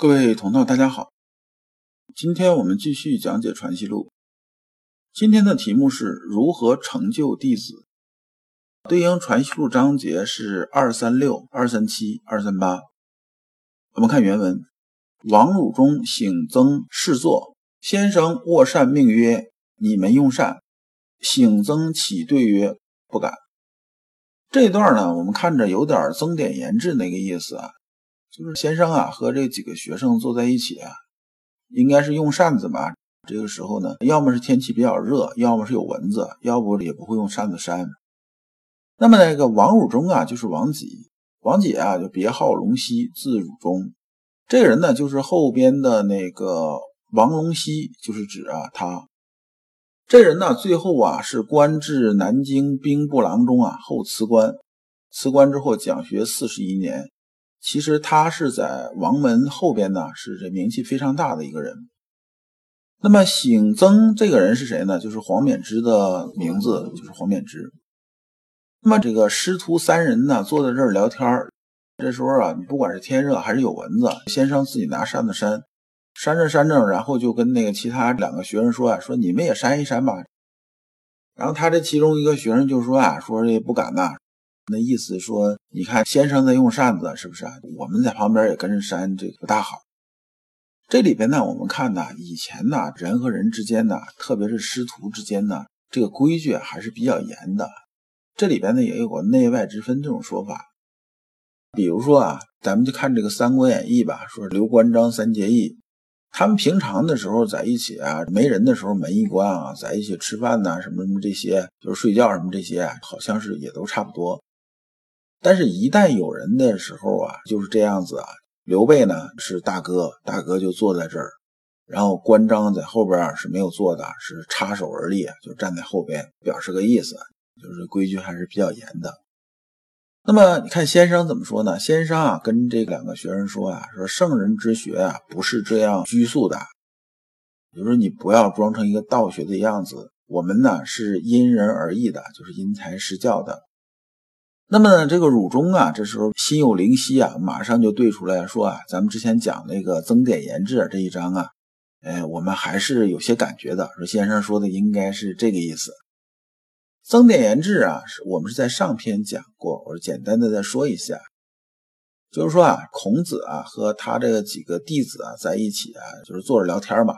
各位同道，大家好，今天我们继续讲解《传习录》。今天的题目是如何成就弟子，对应《传习录》章节是二三六、二三七、二三八。我们看原文：王汝中醒曾侍坐，先生卧善命曰：“你们用善。”醒曾起对曰：“不敢。”这段呢，我们看着有点增点言志那个意思啊，就是先生啊和这几个学生坐在一起啊，应该是用扇子吧。这个时候呢，要么是天气比较热，要么是有蚊子，要不也不会用扇子扇。那么那个王汝中啊，就是王己，王己啊就别号龙溪，字汝中。这个人呢，就是后边的那个王龙溪，就是指啊他。这人呢，最后啊是官至南京兵部郎中啊，后辞官，辞官之后讲学四十一年。其实他是在王门后边呢，是这名气非常大的一个人。那么醒曾这个人是谁呢？就是黄冕之的名字，就是黄冕之。那么这个师徒三人呢，坐在这儿聊天这时候啊，你不管是天热还是有蚊子，先生自己拿扇子扇，扇着扇着，然后就跟那个其他两个学生说啊，说你们也扇一扇吧。然后他这其中一个学生就说啊，说这不敢呐，那意思说，你看先生在用扇子，是不是啊？我们在旁边也跟着扇，这个不大好。这里边呢，我们看呢，以前呢，人和人之间呢，特别是师徒之间呢，这个规矩还是比较严的。这里边呢，也有个内外之分这种说法。比如说啊，咱们就看这个《三国演义》吧，说刘关张三结义，他们平常的时候在一起啊，没人的时候门一关啊，在一起吃饭呐，什么什么这些，就是睡觉什么这些，好像是也都差不多。但是，一旦有人的时候啊，就是这样子啊。刘备呢是大哥，大哥就坐在这儿，然后关张在后边啊是没有坐的，是插手而立，就站在后边，表示个意思，就是规矩还是比较严的。那么你看先生怎么说呢？先生啊跟这两个学生说啊，说圣人之学啊不是这样拘束的，就是你不要装成一个道学的样子，我们呢是因人而异的，就是因材施教的。那么，这个汝中啊，这时候心有灵犀啊，马上就对出来说啊，咱们之前讲那个增点言志这一章啊，哎，我们还是有些感觉的。说先生说的应该是这个意思。增点言志啊，是我们是在上篇讲过，我简单的再说一下，就是说啊，孔子啊和他这几个弟子啊在一起啊，就是坐着聊天嘛，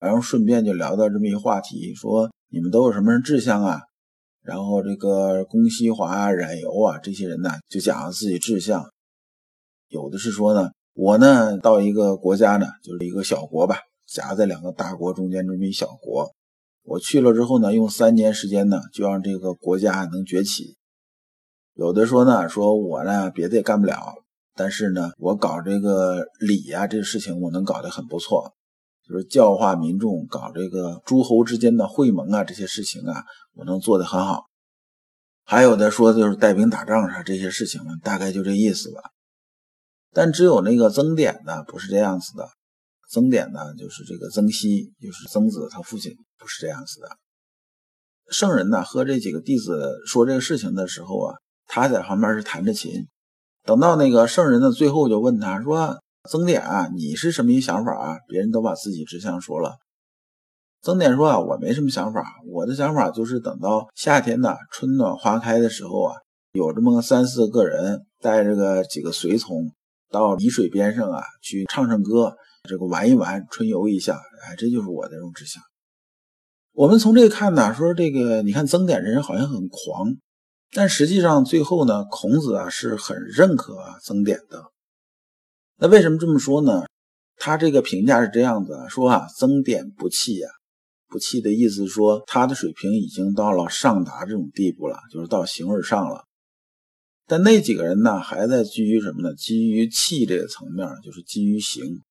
然后顺便就聊到这么一个话题，说你们都有什么志向啊？然后这个公西华、冉由啊这些人呢，就讲了自己志向，有的是说呢，我呢到一个国家呢，就是一个小国吧，夹在两个大国中间这么一小国，我去了之后呢，用三年时间呢，就让这个国家能崛起。有的说呢，说我呢别的也干不了，但是呢，我搞这个礼啊这个事情，我能搞得很不错。就是教化民众，搞这个诸侯之间的会盟啊，这些事情啊，我能做得很好。还有的说就是带兵打仗啥这些事情呢，大概就这意思吧。但只有那个曾点呢，不是这样子的。曾点呢，就是这个曾皙，就是曾子他父亲，不是这样子的。圣人呢和这几个弟子说这个事情的时候啊，他在旁边是弹着琴。等到那个圣人呢，最后就问他说。曾点啊，你是什么一想法啊？别人都把自己志向说了。曾点说啊，我没什么想法，我的想法就是等到夏天呢，春暖花开的时候啊，有这么个三四个人带着个几个随从到沂水边上啊，去唱唱歌，这个玩一玩，春游一下。哎，这就是我的这种志向。我们从这个看呢，说这个你看曾点这人好像很狂，但实际上最后呢，孔子啊是很认可曾点的。那为什么这么说呢？他这个评价是这样子说啊，增点不弃呀，不弃的意思说他的水平已经到了上达这种地步了，就是到形而上了。但那几个人呢，还在基于什么呢？基于气这个层面，就是基于形。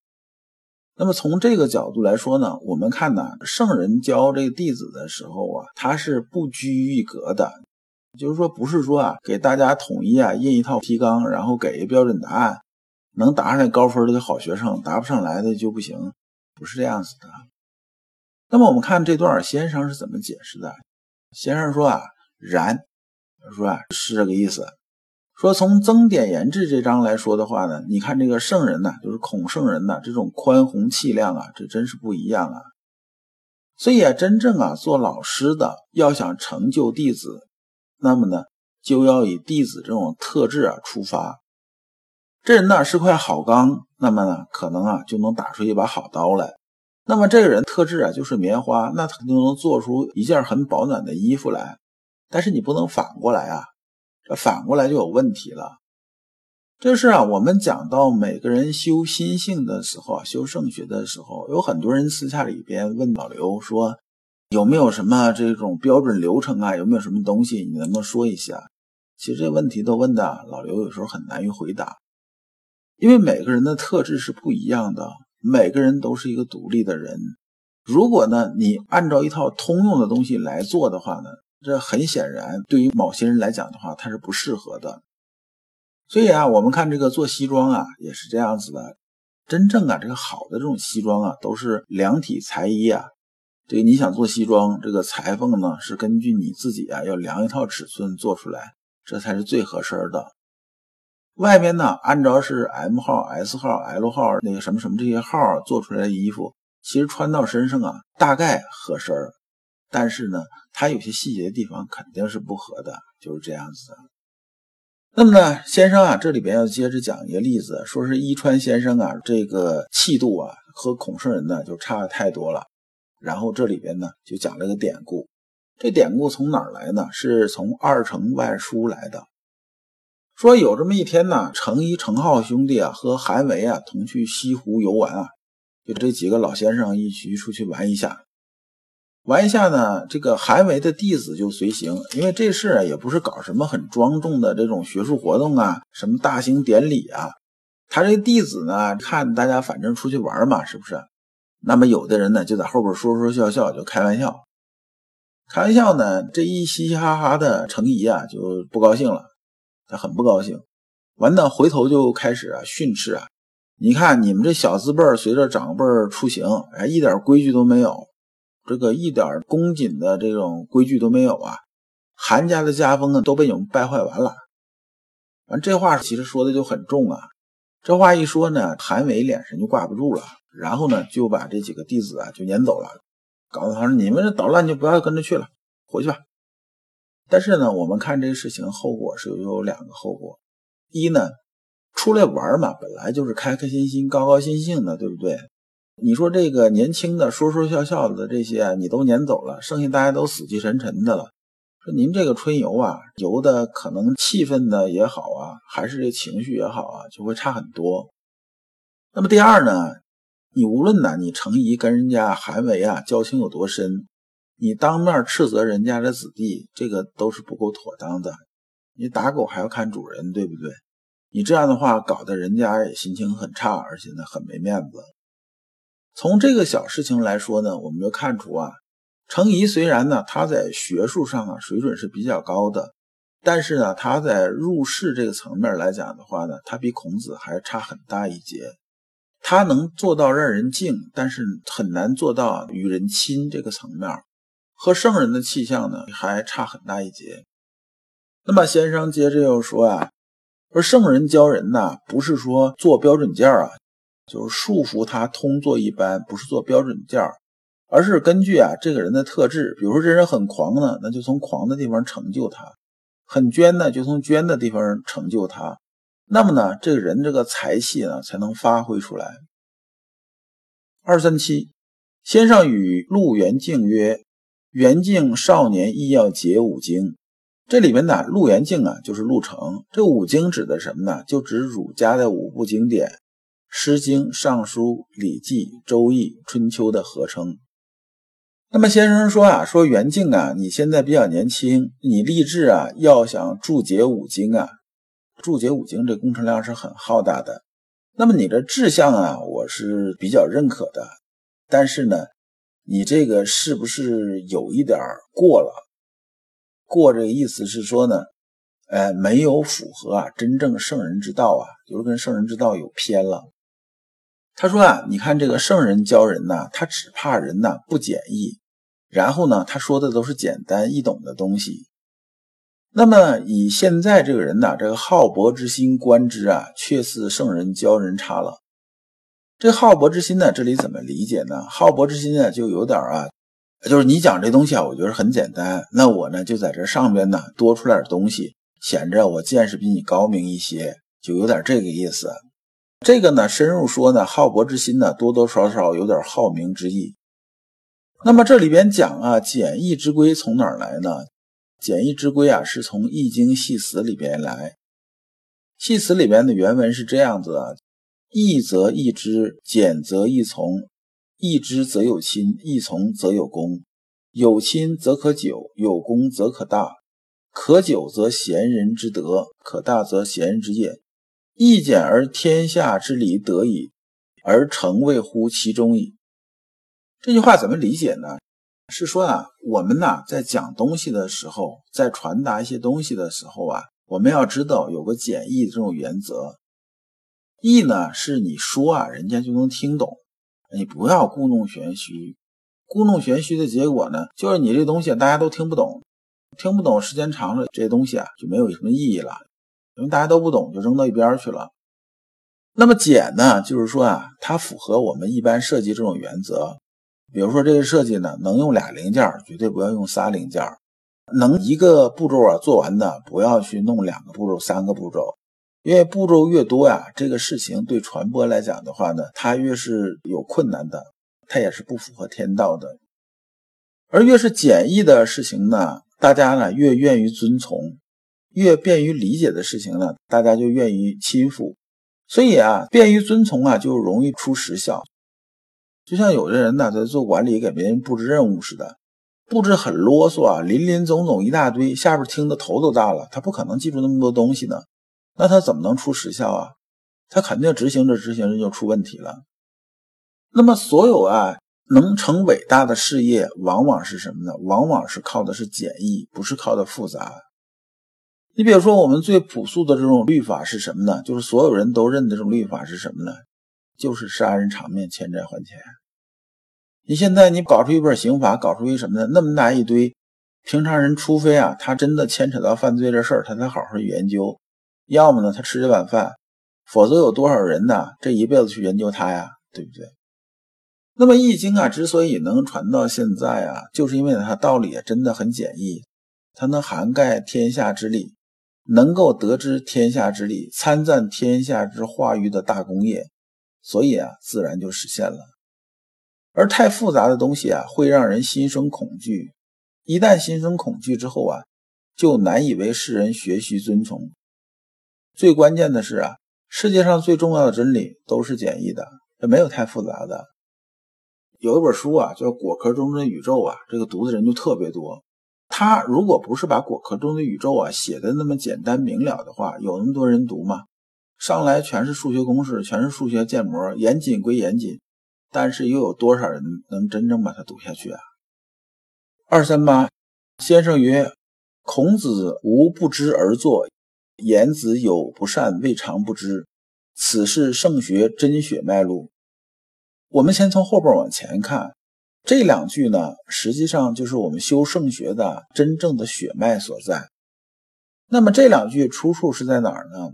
那么从这个角度来说呢，我们看呢，圣人教这个弟子的时候啊，他是不拘一格的，就是说不是说啊给大家统一啊印一套提纲，然后给一标准答案，能答上来高分的好学生，答不上来的就不行，不是这样子的。那么我们看这段先生是怎么解释的？先生说啊，然，说啊是这个意思。说从增典言志这章来说的话呢，你看这个圣人呢，就是孔圣人呢，这种宽宏气量啊，这真是不一样啊。所以啊，真正啊做老师的要想成就弟子，那么呢就要以弟子这种特质啊出发。这人呢是块好钢，那么呢可能啊就能打出一把好刀来。那么这个人特质啊就是棉花，那他就能做出一件很保暖的衣服来。但是你不能反过来啊。这反过来就有问题了。这是啊，我们讲到每个人修心性的时候啊，修圣学的时候，有很多人私下里边问老刘说，有没有什么这种标准流程啊？有没有什么东西你能不能说一下？其实这问题都问的老刘有时候很难于回答，因为每个人的特质是不一样的，每个人都是一个独立的人。如果呢，你按照一套通用的东西来做的话呢？这很显然，对于某些人来讲的话，它是不适合的。所以啊，我们看这个做西装啊，也是这样子的。真正啊，这个好的这种西装啊，都是量体裁衣啊。这个你想做西装，这个裁缝呢是根据你自己啊，要量一套尺寸做出来，这才是最合身的。外边呢，按照是 M 号、S 号、L 号那个什么什么这些号做出来的衣服，其实穿到身上啊，大概合身但是呢，它有些细节的地方肯定是不合的，就是这样子的。那么呢，先生啊，这里边要接着讲一个例子，说是伊川先生啊，这个气度啊和孔圣人呢就差的太多了。然后这里边呢就讲了个典故，这典故从哪儿来呢？是从《二程外书》来的。说有这么一天呢，程一、程浩兄弟啊和韩维啊同去西湖游玩啊，就这几个老先生一起出去玩一下。玩一下呢，这个韩维的弟子就随行，因为这事啊也不是搞什么很庄重的这种学术活动啊，什么大型典礼啊。他这弟子呢，看大家反正出去玩嘛，是不是？那么有的人呢就在后边说说笑笑，就开玩笑。开玩笑呢，这一嘻嘻哈哈的程颐啊就不高兴了，他很不高兴。完呢，回头就开始啊训斥啊，你看你们这小字辈随着长辈出行，哎，一点规矩都没有。这个一点恭谨的这种规矩都没有啊！韩家的家风呢都被你们败坏完了。完这话其实说的就很重啊。这话一说呢，韩伟脸上就挂不住了，然后呢就把这几个弟子啊就撵走了，告诉他说：“你们这捣乱就不要跟着去了，回去吧。”但是呢，我们看这个事情后果是有两个后果：一呢，出来玩嘛，本来就是开开心心、高高兴兴的，对不对？你说这个年轻的说说笑笑的这些你都撵走了，剩下大家都死气沉沉的了。说您这个春游啊，游的可能气氛呢也好啊，还是这情绪也好啊，就会差很多。那么第二呢，你无论呢你程颐跟人家韩维啊交情有多深，你当面斥责人家的子弟，这个都是不够妥当的。你打狗还要看主人，对不对？你这样的话搞得人家也心情很差，而且呢很没面子。从这个小事情来说呢，我们就看出啊，程颐虽然呢他在学术上啊水准是比较高的，但是呢他在入世这个层面来讲的话呢，他比孔子还差很大一截。他能做到让人敬，但是很难做到与人亲这个层面，和圣人的气象呢还差很大一截。那么先生接着又说啊，说圣人教人呐，不是说做标准件啊。就是束缚他通做一般，不是做标准件儿，而是根据啊这个人的特质。比如说这人很狂呢，那就从狂的地方成就他；很捐呢，就从捐的地方成就他。那么呢，这个人这个才气呢才能发挥出来。二三七，先生与陆元敬曰：“元敬少年亦要解五经。”这里面呢，陆元敬啊就是陆程。这五经指的什么呢？就指儒家的五部经典。《诗经》《尚书》《礼记》《周易》《春秋》的合称。那么先生说啊，说元敬啊，你现在比较年轻，你立志啊，要想注解五经啊，注解五经这工程量是很浩大的。那么你的志向啊，我是比较认可的，但是呢，你这个是不是有一点过了？过这个意思是说呢，呃，没有符合啊真正圣人之道啊，就是跟圣人之道有偏了。他说啊，你看这个圣人教人呐，他只怕人呐不简易，然后呢，他说的都是简单易懂的东西。那么以现在这个人呐，这个好博之心观之啊，却似圣人教人差了。这好博之心呢，这里怎么理解呢？好博之心呢，就有点啊，就是你讲这东西啊，我觉得很简单，那我呢就在这上边呢多出来点东西，显着我见识比你高明一些，就有点这个意思。这个呢，深入说呢，好博之心呢，多多少少有点好名之意。那么这里边讲啊，简易之规从哪儿来呢？简易之规啊，是从《易经系辞》里边来。系辞里边的原文是这样子啊：易则易之，简则易从。易之则有亲，易从则有功。有亲则可久，有功则可大。可久则贤人之德，可大则贤人之业。易简而天下之理得矣，而成谓乎其中矣。这句话怎么理解呢？是说啊，我们呐在讲东西的时候，在传达一些东西的时候啊，我们要知道有个简易的这种原则。易呢是你说啊，人家就能听懂，你不要故弄玄虚。故弄玄虚的结果呢，就是你这东西大家都听不懂，听不懂，时间长了，这些东西啊就没有什么意义了。因为大家都不懂，就扔到一边去了。那么简呢，就是说啊，它符合我们一般设计这种原则。比如说这个设计呢，能用俩零件，绝对不要用仨零件；能一个步骤啊做完的，不要去弄两个步骤、三个步骤。因为步骤越多呀，这个事情对传播来讲的话呢，它越是有困难的，它也是不符合天道的。而越是简易的事情呢，大家呢越愿意遵从。越便于理解的事情呢，大家就愿意亲附，所以啊，便于遵从啊，就容易出实效。就像有的人呢，在做管理给别人布置任务似的，布置很啰嗦啊，林林总总一大堆，下边听的头都大了，他不可能记住那么多东西呢，那他怎么能出实效啊？他肯定执行着执行着就出问题了。那么所有啊能成伟大的事业，往往是什么呢？往往是靠的是简易，不是靠的复杂。你比如说，我们最朴素的这种律法是什么呢？就是所有人都认的这种律法是什么呢？就是杀人偿命，欠债还钱。你现在你搞出一本刑法，搞出一什么呢？那么大一堆，平常人除非啊，他真的牵扯到犯罪这事儿，他才好好研究；要么呢，他吃这碗饭，否则有多少人呢？这一辈子去研究它呀，对不对？那么《易经》啊，之所以能传到现在啊，就是因为它道理啊真的很简易，它能涵盖天下之理。能够得知天下之理，参赞天下之化育的大功业，所以啊，自然就实现了。而太复杂的东西啊，会让人心生恐惧。一旦心生恐惧之后啊，就难以为世人学习遵从。最关键的是啊，世界上最重要的真理都是简易的，这没有太复杂的。有一本书啊，叫《果壳中的宇宙》啊，这个读的人就特别多。他如果不是把果壳中的宇宙啊写的那么简单明了的话，有那么多人读吗？上来全是数学公式，全是数学建模，严谨归严谨，但是又有多少人能真正把它读下去啊？二三八先生曰：“孔子无不知而作，言子有不善未尝不知，此是圣学真血脉路。”我们先从后边往前看。这两句呢，实际上就是我们修圣学的真正的血脉所在。那么这两句出处是在哪儿呢？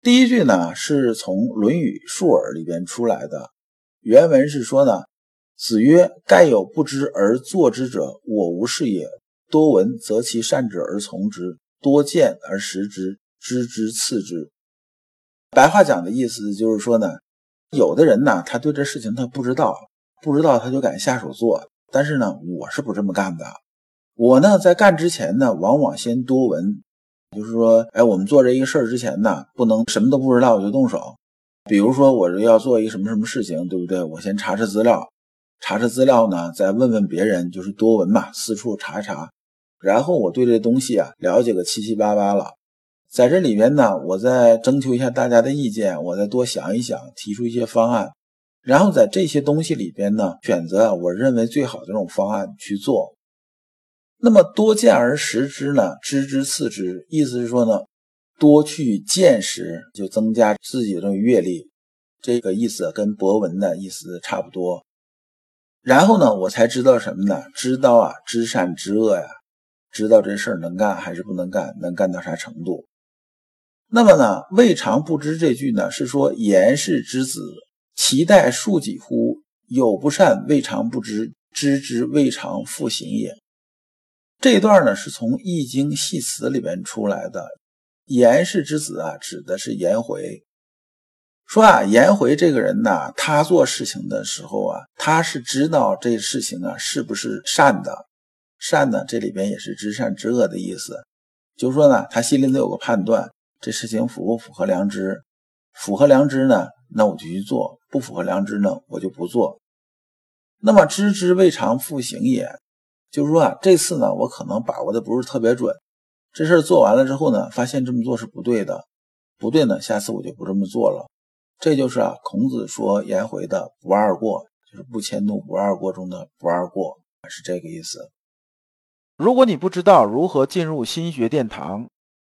第一句呢，是从《论语述尔》里边出来的，原文是说呢：“子曰：盖有不知而作之者，我无是也。多闻则其善者而从之，多见而识之，知之次之。”白话讲的意思就是说呢，有的人呢，他对这事情他不知道。不知道他就敢下手做，但是呢，我是不这么干的。我呢，在干之前呢，往往先多闻，就是说，哎，我们做这一个事儿之前呢，不能什么都不知道我就动手。比如说，我这要做一个什么什么事情，对不对？我先查查资料，查查资料呢，再问问别人，就是多闻嘛，四处查查。然后我对这东西啊了解个七七八八了，在这里边呢，我再征求一下大家的意见，我再多想一想，提出一些方案，然后在这些东西里边呢，选择我认为最好的这种方案去做。那么多见而识之呢，知之次之，意思是说呢，多去见识，就增加自己的阅历，这个意思跟博文的意思差不多。然后呢，我才知道什么呢？知道啊，知善知恶呀，知道这事儿能干还是不能干，能干到啥程度。那么呢，未尝不知这句呢，是说颜氏之子，其待庶几乎？有不善，未尝不知，知之未尝复行也。这段呢，是从《易经系辞》里边出来的。颜氏之子啊，指的是颜回。说啊，颜回这个人呢，他做事情的时候啊，他是知道这事情啊是不是善的。善呢，这里边也是知善知恶的意思。就是说呢，他心里头有个判断。这事情符不符合良知？符合良知呢，那我就去做；不符合良知呢，我就不做。那么知之未尝复行也，就是说啊，这次呢，我可能把握的不是特别准。这事儿做完了之后呢，发现这么做是不对的，不对呢，下次我就不这么做了。这就是啊，孔子说颜回的不二过，就是不迁怒不二过中的不二过，是这个意思。如果你不知道如何进入心学殿堂，